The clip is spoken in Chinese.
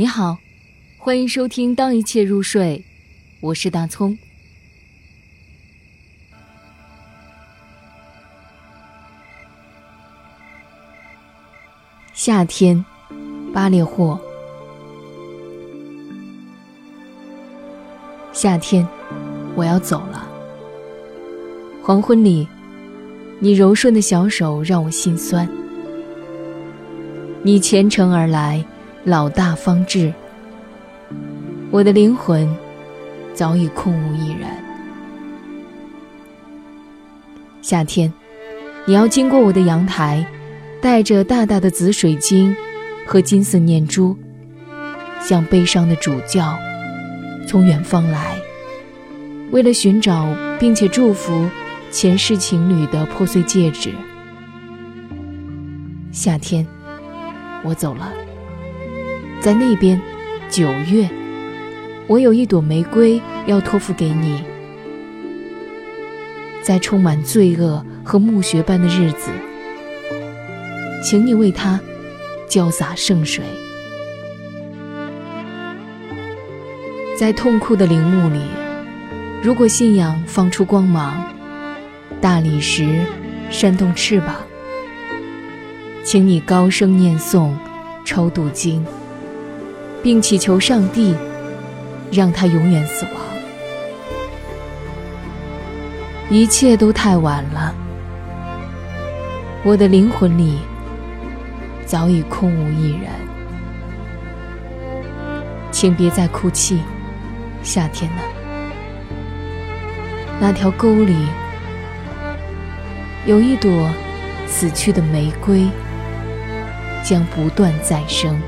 你好，欢迎收听《当一切入睡》，我是大葱。夏天，巴列霍。夏天，我要走了。黄昏里，你柔顺的小手让我心酸。你虔诚而来，老大方至。我的灵魂早已空无一人。夏天，你要经过我的阳台，带着大大的紫水晶和金色念珠，像悲伤的主教，从远方来，为了寻找并且祝福前世情侣的破碎戒指。夏天。我走了，在那边，九月，我有一朵玫瑰要托付给你。在充满罪恶和墓穴般的日子，请你为它浇洒圣水。在痛苦的陵墓里，如果信仰放出光芒，大理石扇动翅膀。请你高声念诵《超度经》，并祈求上帝让他永远死亡。一切都太晚了，我的灵魂里早已空无一人。请别再哭泣，夏天呢？那条沟里有一朵死去的玫瑰。将不断再生。